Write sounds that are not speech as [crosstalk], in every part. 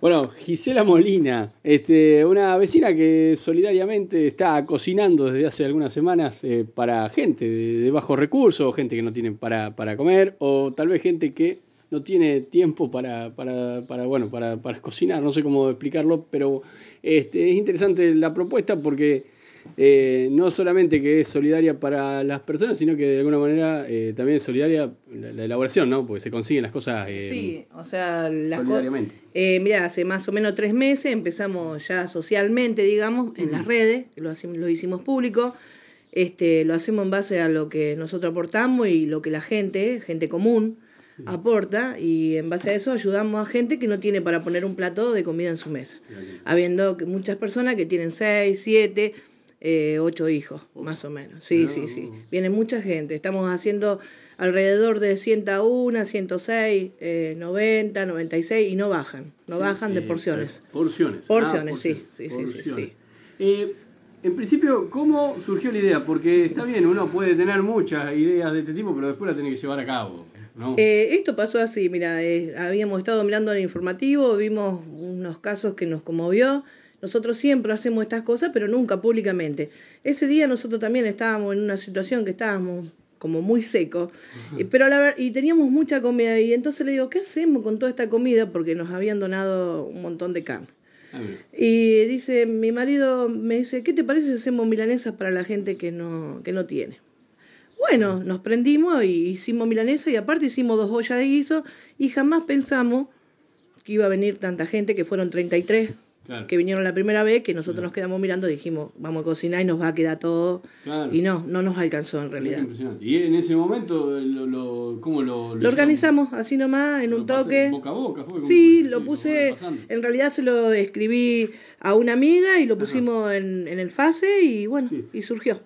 Bueno, Gisela Molina, este, una vecina que solidariamente está cocinando desde hace algunas semanas eh, para gente de, de bajos recursos, gente que no tiene para, para comer, o tal vez gente que no tiene tiempo para, para, bueno, para, para, cocinar, no sé cómo explicarlo, pero este, es interesante la propuesta porque eh, no solamente que es solidaria para las personas, sino que de alguna manera eh, también es solidaria la, la, elaboración, ¿no? Porque se consiguen las cosas eh, sí, o sea, las solidariamente. Eh, mira, hace más o menos tres meses empezamos ya socialmente, digamos, en uh -huh. las redes, lo, lo hicimos público. Este, lo hacemos en base a lo que nosotros aportamos y lo que la gente, gente común, sí. aporta y en base a eso ayudamos a gente que no tiene para poner un plato de comida en su mesa. Habiendo muchas personas que tienen seis, siete, eh, ocho hijos, más o menos. Sí, no. sí, sí. Viene mucha gente. Estamos haciendo alrededor de 101, 106, eh, 90, 96 y no bajan. No sí, bajan de porciones. Eh, porciones. Porciones, ah, sí, sí, porciones. sí, sí, sí. en principio, ¿cómo surgió la idea? Porque está bien, uno puede tener muchas ideas de este tipo, pero después la tiene que llevar a cabo. ¿no? Eh, esto pasó así, mira, eh, habíamos estado mirando el informativo, vimos unos casos que nos conmovió. Nosotros siempre hacemos estas cosas, pero nunca públicamente. Ese día nosotros también estábamos en una situación que estábamos como muy seco, -huh. pero la y teníamos mucha comida y entonces le digo, ¿qué hacemos con toda esta comida? Porque nos habían donado un montón de carne. Y dice, mi marido me dice, ¿qué te parece si hacemos milanesas para la gente que no, que no tiene? Bueno, nos prendimos y hicimos milanesa y aparte hicimos dos ollas de guiso y jamás pensamos que iba a venir tanta gente, que fueron 33 claro. que vinieron la primera vez, que nosotros claro. nos quedamos mirando y dijimos, vamos a cocinar y nos va a quedar todo. Claro. Y no, no nos alcanzó en realidad. Y en ese momento, lo, lo, ¿cómo lo, lo, lo organizamos así nomás, en un toque. Boca a boca, fue sí, lo puse, en realidad se lo escribí a una amiga y lo pusimos en, en el fase y bueno, sí. y surgió.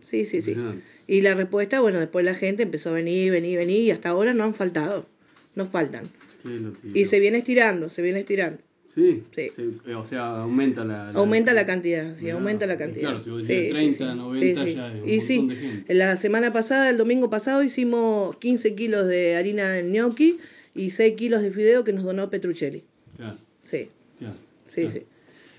Sí, sí, sí. Y la respuesta, bueno, después la gente empezó a venir, venir, venir y hasta ahora no han faltado. No faltan. Y se viene estirando, se viene estirando. Sí, sí. sí. o sea, aumenta la, la Aumenta la cantidad, sí, aumenta la cantidad. Claro, si vos sí, 30, sí, 90 sí, ya es un Y sí, de gente. la semana pasada, el domingo pasado, hicimos 15 kilos de harina de gnocchi y 6 kilos de fideo que nos donó Petruccelli. Claro. Sí. Claro. Sí, claro. sí.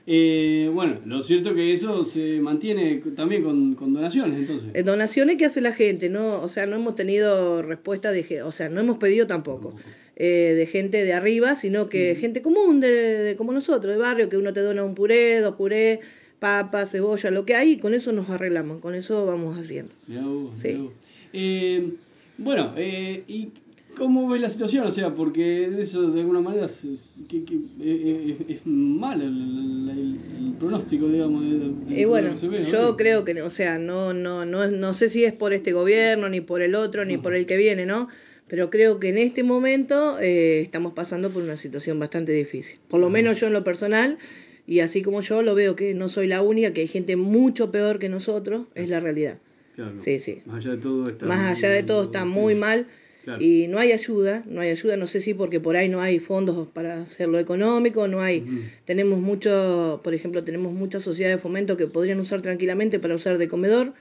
Eh, bueno, lo cierto que eso se mantiene también con, con donaciones, entonces. Eh, donaciones que hace la gente, ¿no? O sea, no hemos tenido respuesta de... O sea, no hemos pedido tampoco. tampoco. Eh, de gente de arriba, sino que mm. gente común, de, de, como nosotros, de barrio, que uno te dona un puré, dos puré, papa, cebolla, lo que hay, y con eso nos arreglamos, con eso vamos haciendo. Mirá vos, sí. mirá vos. Eh, bueno, eh, ¿y cómo ves la situación? O sea, porque eso de alguna manera es, que, que, eh, es mal el, el, el, pronóstico, digamos. De, de y bueno, ve, ¿no? yo creo que, o sea, no, no, no, no sé si es por este gobierno, ni por el otro, ni uh -huh. por el que viene, ¿no? Pero creo que en este momento eh, estamos pasando por una situación bastante difícil. Por lo menos yo en lo personal, y así como yo lo veo que no soy la única, que hay gente mucho peor que nosotros, es la realidad. Claro. Sí, sí. Más allá de todo está Más allá de todo está muy mal. Claro. Y no hay ayuda, no hay ayuda, no sé si porque por ahí no hay fondos para hacerlo económico, no hay, uh -huh. tenemos mucho, por ejemplo, tenemos muchas sociedades de fomento que podrían usar tranquilamente para usar de comedor,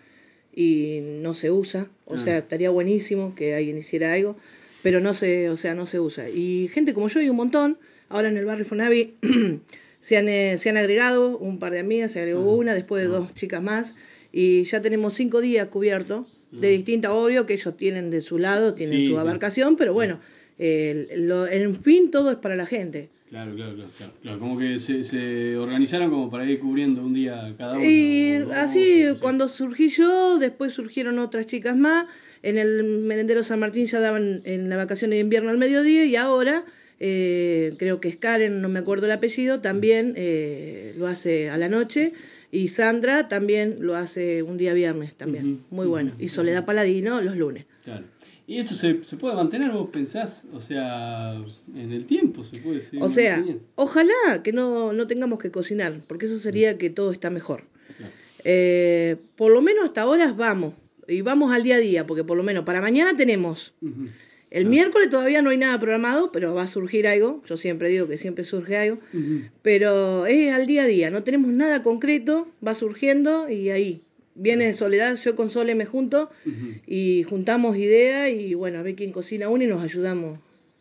y no se usa, o ah. sea, estaría buenísimo que alguien hiciera algo, pero no se, o sea, no se usa. Y gente como yo hay un montón, ahora en el barrio Fonavi [clears throat] se, han, eh, se han agregado un par de amigas, se agregó uh -huh. una, después de uh -huh. dos chicas más, y ya tenemos cinco días cubiertos, de distinta, obvio que ellos tienen de su lado, tienen sí, su abarcación, sí. pero bueno, eh, lo, en fin, todo es para la gente. Claro, claro, claro, claro. Como que se, se, organizaron como para ir cubriendo un día cada uno. Y así, cuando surgí yo, después surgieron otras chicas más. En el merendero San Martín ya daban en la vacación de invierno al mediodía y ahora eh, creo que es Karen, no me acuerdo el apellido, también eh, lo hace a la noche. Y Sandra también lo hace un día viernes también. Uh -huh, Muy bueno. Uh -huh, y Soledad Paladino los lunes. Claro. ¿Y eso se, se, puede mantener, vos pensás? O sea, en el tiempo se puede seguir O sea, ojalá que no, no tengamos que cocinar, porque eso sería que todo está mejor. Claro. Eh, por lo menos hasta ahora vamos, y vamos al día a día, porque por lo menos para mañana tenemos. Uh -huh. El claro. miércoles todavía no hay nada programado, pero va a surgir algo. Yo siempre digo que siempre surge algo. Uh -huh. Pero es al día a día, no tenemos nada concreto, va surgiendo y ahí viene Soledad, yo con Sole me junto uh -huh. y juntamos ideas y bueno, a ver quién cocina uno y nos ayudamos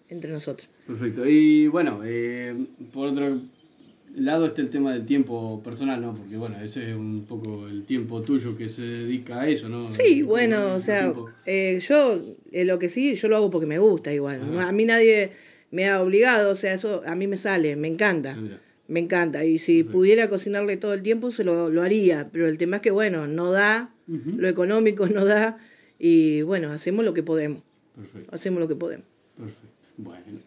entre nosotros. Perfecto. Y bueno, eh, por otro lado está el tema del tiempo personal, ¿no? Porque bueno, ese es un poco el tiempo tuyo que se dedica a eso, ¿no? Sí, bueno, o sea, eh, yo eh, lo que sí, yo lo hago porque me gusta igual. A mí nadie me ha obligado, o sea, eso a mí me sale, me encanta. Me encanta. Y si pudiera cocinarle todo el tiempo, se lo, lo, haría. Pero el tema es que, bueno, no da, lo económico [laughs] no da. Y bueno, hacemos lo que podemos. Perfecto. Hacemos lo que podemos. Perfecto. Bueno.